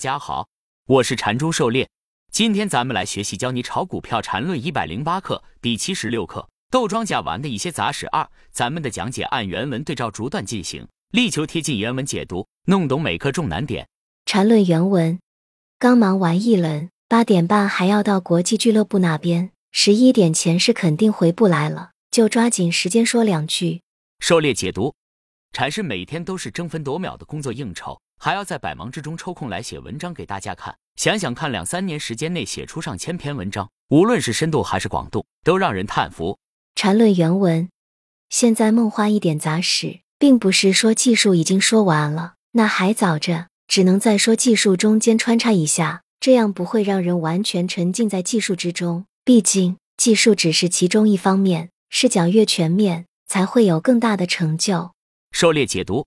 大家好，我是禅中狩猎。今天咱们来学习教你炒股票禅论一百零八课第七十六课豆庄甲玩的一些杂事二。咱们的讲解按原文对照逐段进行，力求贴近原文解读，弄懂每课重难点。禅论原文：刚忙完一轮，八点半还要到国际俱乐部那边，十一点前是肯定回不来了，就抓紧时间说两句。狩猎解读：禅师每天都是争分夺秒的工作应酬。还要在百忙之中抽空来写文章给大家看，想想看，两三年时间内写出上千篇文章，无论是深度还是广度，都让人叹服。禅论原文：现在梦话一点杂史，并不是说技术已经说完了，那还早着，只能在说技术中间穿插一下，这样不会让人完全沉浸在技术之中。毕竟技术只是其中一方面，视角越全面，才会有更大的成就。狩猎解读：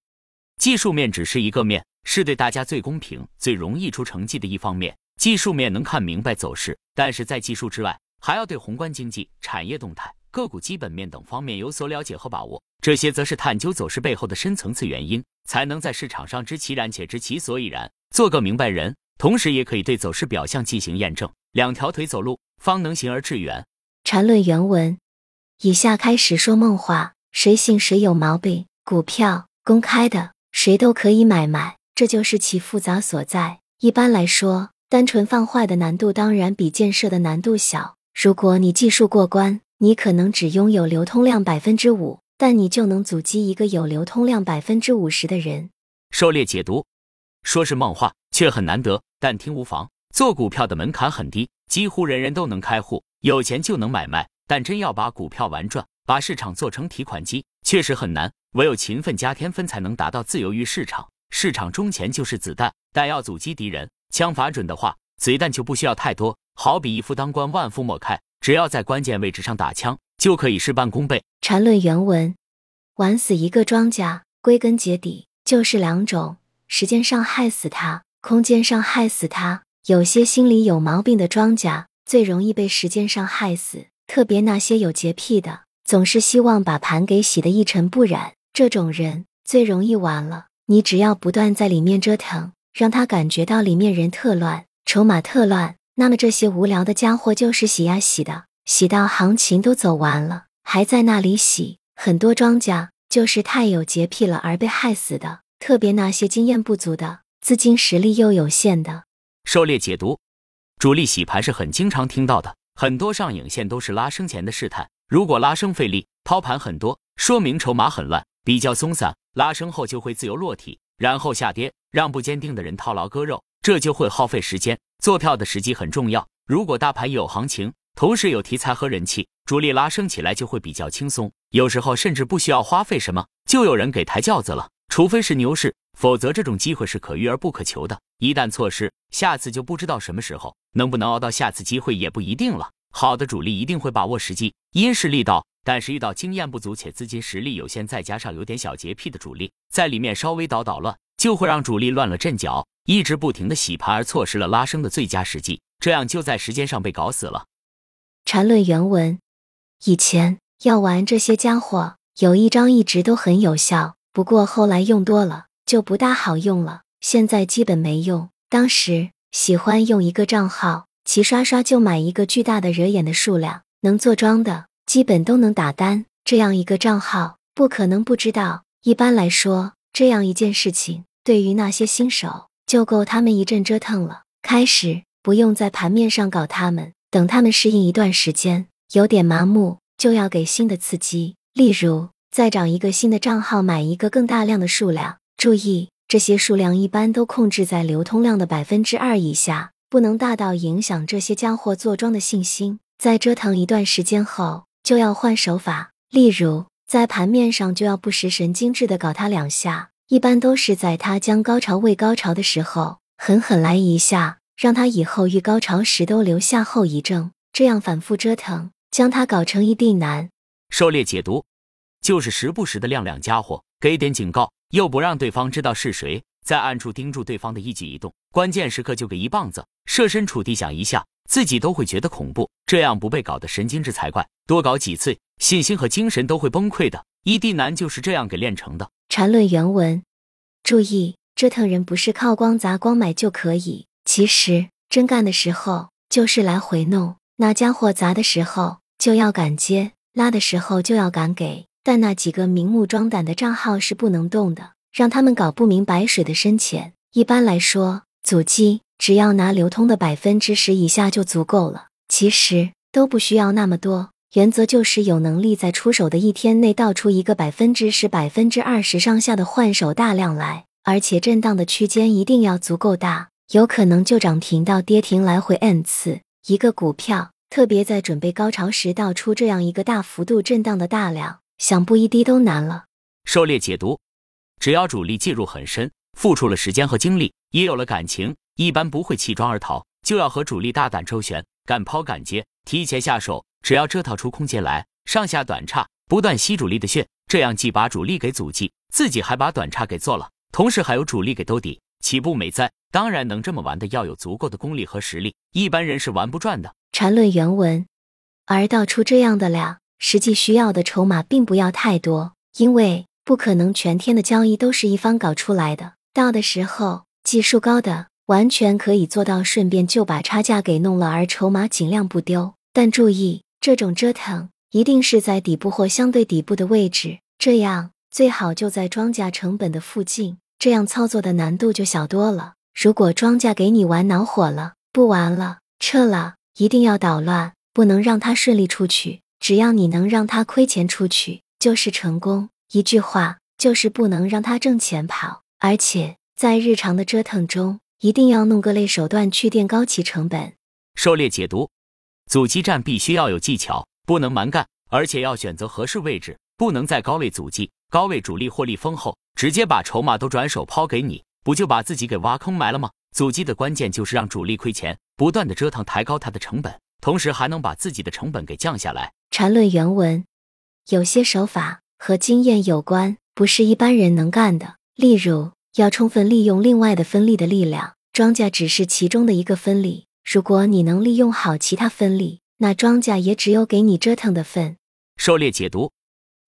技术面只是一个面。是对大家最公平、最容易出成绩的一方面。技术面能看明白走势，但是在技术之外，还要对宏观经济、产业动态、个股基本面等方面有所了解和把握。这些则是探究走势背后的深层次原因，才能在市场上知其然且知其所以然，做个明白人。同时，也可以对走势表象进行验证。两条腿走路，方能行而致远。禅论原文：以下开始说梦话，谁信谁有毛病。股票公开的，谁都可以买卖。这就是其复杂所在。一般来说，单纯放坏的难度当然比建设的难度小。如果你技术过关，你可能只拥有流通量百分之五，但你就能阻击一个有流通量百分之五十的人。狩猎解读，说是梦话，却很难得。但听无妨。做股票的门槛很低，几乎人人都能开户，有钱就能买卖。但真要把股票玩转，把市场做成提款机，确实很难。唯有勤奋加天分，才能达到自由于市场。市场中钱就是子弹，但要阻击敌人，枪法准的话，子弹就不需要太多。好比一夫当关，万夫莫开，只要在关键位置上打枪，就可以事半功倍。禅论原文：玩死一个庄家，归根结底就是两种：时间上害死他，空间上害死他。有些心里有毛病的庄家，最容易被时间上害死。特别那些有洁癖的，总是希望把盘给洗得一尘不染，这种人最容易完了。你只要不断在里面折腾，让他感觉到里面人特乱，筹码特乱，那么这些无聊的家伙就是洗呀洗的，洗到行情都走完了，还在那里洗。很多庄家就是太有洁癖了而被害死的，特别那些经验不足的，资金实力又有限的。狩猎解读，主力洗盘是很经常听到的，很多上影线都是拉升前的试探，如果拉升费力，抛盘很多，说明筹码很乱，比较松散。拉升后就会自由落体，然后下跌，让不坚定的人套牢割肉，这就会耗费时间。做票的时机很重要。如果大盘有行情，同时有题材和人气，主力拉升起来就会比较轻松。有时候甚至不需要花费什么，就有人给抬轿子了。除非是牛市，否则这种机会是可遇而不可求的。一旦错失，下次就不知道什么时候能不能熬到下次机会也不一定了。好的主力一定会把握时机，因势利导。但是遇到经验不足且资金实力有限，再加上有点小洁癖的主力，在里面稍微捣捣乱，就会让主力乱了阵脚，一直不停的洗盘而错失了拉升的最佳时机，这样就在时间上被搞死了。禅论原文：以前要玩这些家伙，有一招一直都很有效，不过后来用多了就不大好用了，现在基本没用。当时喜欢用一个账号，齐刷刷就买一个巨大的惹眼的数量，能做庄的。基本都能打单，这样一个账号不可能不知道。一般来说，这样一件事情对于那些新手就够他们一阵折腾了。开始不用在盘面上搞他们，等他们适应一段时间，有点麻木，就要给新的刺激。例如，再找一个新的账号，买一个更大量的数量。注意，这些数量一般都控制在流通量的百分之二以下，不能大到影响这些家伙做庄的信心。在折腾一段时间后。就要换手法，例如在盘面上就要不时神经质的搞他两下，一般都是在他将高潮未高潮的时候，狠狠来一下，让他以后遇高潮时都留下后遗症。这样反复折腾，将他搞成一地难。狩猎解读就是时不时的亮亮家伙，给点警告，又不让对方知道是谁，在暗处盯住对方的一举一动，关键时刻就给一棒子，设身处地想一下。自己都会觉得恐怖，这样不被搞得神经质才怪。多搞几次，信心和精神都会崩溃的。异地男就是这样给练成的。禅论原文，注意折腾人不是靠光砸光买就可以，其实真干的时候就是来回弄。那家伙砸的时候就要敢接，拉的时候就要敢给。但那几个明目张胆的账号是不能动的，让他们搞不明白水的深浅。一般来说，阻击只要拿流通的百分之十以下就足够了，其实都不需要那么多。原则就是有能力在出手的一天内倒出一个百分之十、百分之二十上下的换手大量来，而且震荡的区间一定要足够大，有可能就涨停到跌停来回 n 次。一个股票特别在准备高潮时倒出这样一个大幅度震荡的大量。想不一滴都难了。狩猎解读：只要主力介入很深，付出了时间和精力，也有了感情，一般不会弃庄而逃，就要和主力大胆周旋，敢抛敢接，提前下手。只要折腾出空间来，上下短差不断吸主力的血，这样既把主力给阻击，自己还把短差给做了，同时还有主力给兜底，岂不美哉？当然能这么玩的，要有足够的功力和实力，一般人是玩不转的。缠论原文，而道出这样的量。实际需要的筹码并不要太多，因为不可能全天的交易都是一方搞出来的。到的时候，技术高的完全可以做到顺便就把差价给弄了，而筹码尽量不丢。但注意，这种折腾一定是在底部或相对底部的位置，这样最好就在庄家成本的附近，这样操作的难度就小多了。如果庄家给你玩恼火了，不玩了，撤了，一定要捣乱，不能让他顺利出去。只要你能让他亏钱出去，就是成功。一句话，就是不能让他挣钱跑。而且在日常的折腾中，一定要弄各类手段去垫高其成本。狩猎解读：阻击战必须要有技巧，不能蛮干，而且要选择合适位置，不能在高位阻击，高位主力获利丰厚，直接把筹码都转手抛给你，不就把自己给挖坑埋了吗？阻击的关键就是让主力亏钱，不断的折腾，抬高它的成本，同时还能把自己的成本给降下来。缠论原文，有些手法和经验有关，不是一般人能干的。例如，要充分利用另外的分力的力量，庄稼只是其中的一个分力。如果你能利用好其他分力，那庄稼也只有给你折腾的份。狩猎解读，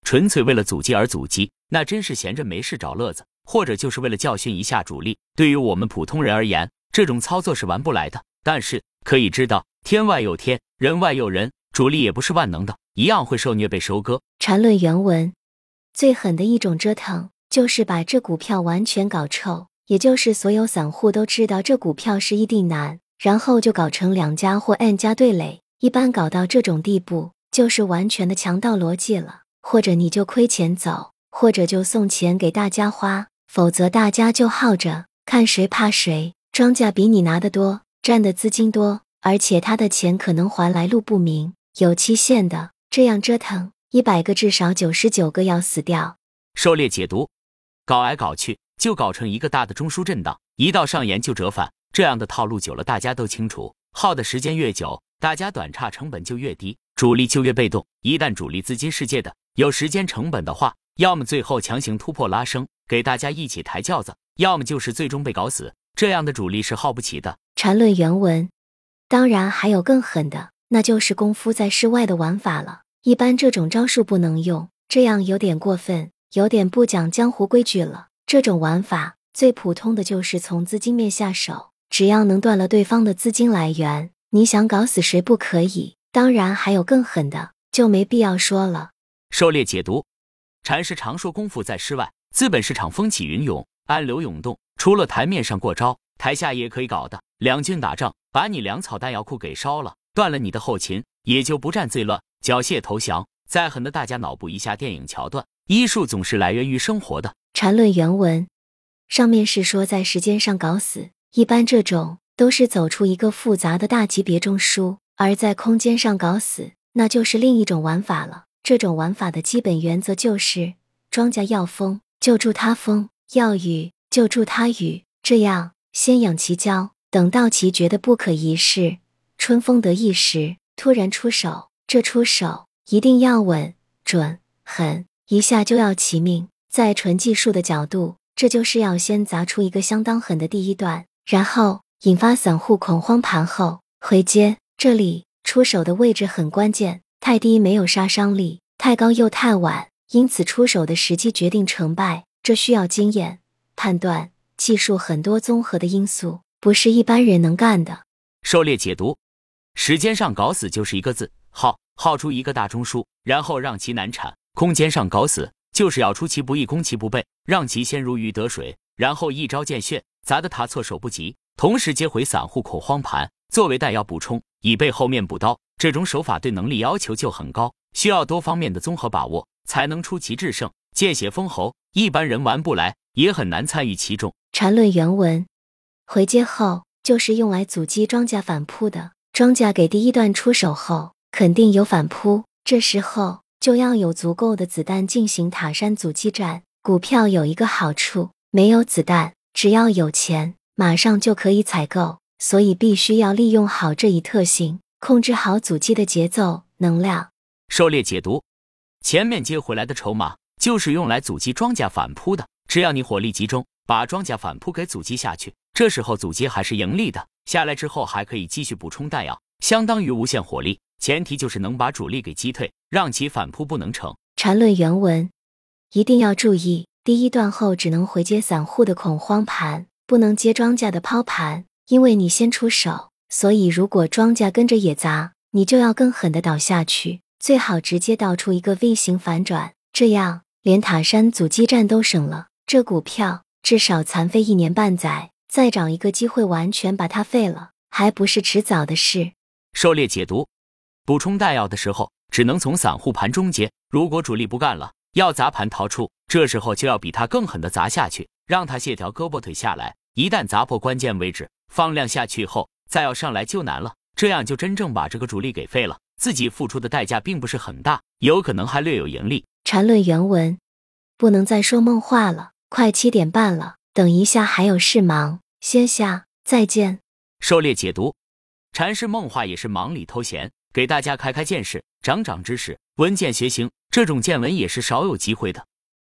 纯粹为了阻击而阻击，那真是闲着没事找乐子，或者就是为了教训一下主力。对于我们普通人而言，这种操作是玩不来的。但是可以知道，天外有天，人外有人。主力也不是万能的，一样会受虐被收割。缠论原文，最狠的一种折腾就是把这股票完全搞臭，也就是所有散户都知道这股票是一定难，然后就搞成两家或 n 家对垒。一般搞到这种地步，就是完全的强盗逻辑了。或者你就亏钱走，或者就送钱给大家花，否则大家就耗着，看谁怕谁。庄家比你拿得多，占的资金多，而且他的钱可能还来路不明。有期限的，这样折腾一百个，至少九十九个要死掉。狩猎解读，搞来搞去就搞成一个大的中枢震荡，一到上沿就折返，这样的套路久了，大家都清楚，耗的时间越久，大家短差成本就越低，主力就越被动。一旦主力资金世界的有时间成本的话，要么最后强行突破拉升，给大家一起抬轿子，要么就是最终被搞死。这样的主力是耗不起的。缠论原文，当然还有更狠的。那就是功夫在室外的玩法了。一般这种招数不能用，这样有点过分，有点不讲江湖规矩了。这种玩法最普通的就是从资金面下手，只要能断了对方的资金来源，你想搞死谁不可以？当然还有更狠的，就没必要说了。狩猎解读，禅师常说功夫在诗外，资本市场风起云涌，暗流涌动，除了台面上过招，台下也可以搞的。两军打仗，把你粮草弹药库给烧了。断了你的后勤，也就不战最乱，缴械投降。再狠的，大家脑补一下电影桥段。医术总是来源于生活的。缠论原文上面是说在时间上搞死，一般这种都是走出一个复杂的大级别中枢；而在空间上搞死，那就是另一种玩法了。这种玩法的基本原则就是：庄家要风就助他风，要雨就助他雨，这样先养其骄，等到其觉得不可一世。春风得意时，突然出手，这出手一定要稳、准、狠，一下就要齐命。在纯技术的角度，这就是要先砸出一个相当狠的第一段，然后引发散户恐慌，盘后回接。这里出手的位置很关键，太低没有杀伤力，太高又太晚，因此出手的时机决定成败。这需要经验、判断、技术很多综合的因素，不是一般人能干的。狩猎解读：时间上搞死就是一个字耗，耗出一个大中枢，然后让其难产；空间上搞死就是要出其不意攻其不备，让其先如鱼得水，然后一招见血，砸得他措手不及，同时接回散户恐慌盘，作为弹药补充，以备后面补刀。这种手法对能力要求就很高，需要多方面的综合把握，才能出奇制胜，见血封喉。一般人玩不来，也很难参与其中。缠论原文：回接后就是用来阻击庄家反扑的。庄家给第一段出手后，肯定有反扑，这时候就要有足够的子弹进行塔山阻击战。股票有一个好处，没有子弹，只要有钱，马上就可以采购，所以必须要利用好这一特性。控制好阻击的节奏、能量。狩猎解读：前面接回来的筹码就是用来阻击庄家反扑的。只要你火力集中，把庄家反扑给阻击下去，这时候阻击还是盈利的。下来之后还可以继续补充弹药，相当于无限火力。前提就是能把主力给击退，让其反扑不能成。缠论原文：一定要注意，第一段后只能回接散户的恐慌盘，不能接庄家的抛盘，因为你先出手。所以，如果庄家跟着也砸，你就要更狠的倒下去，最好直接倒出一个 V 型反转，这样连塔山阻击战都省了。这股票至少残废一年半载，再找一个机会完全把它废了，还不是迟早的事。狩猎解读：补充弹药的时候，只能从散户盘中接。如果主力不干了，要砸盘逃出，这时候就要比他更狠的砸下去，让他卸条胳膊腿下来。一旦砸破关键位置，放量下去后。再要上来就难了，这样就真正把这个主力给废了，自己付出的代价并不是很大，有可能还略有盈利。缠论原文：不能再说梦话了，快七点半了，等一下还有事忙，先下，再见。狩猎解读：禅师梦话也是忙里偷闲，给大家开开见识，长长知识，闻见学行，这种见闻也是少有机会的。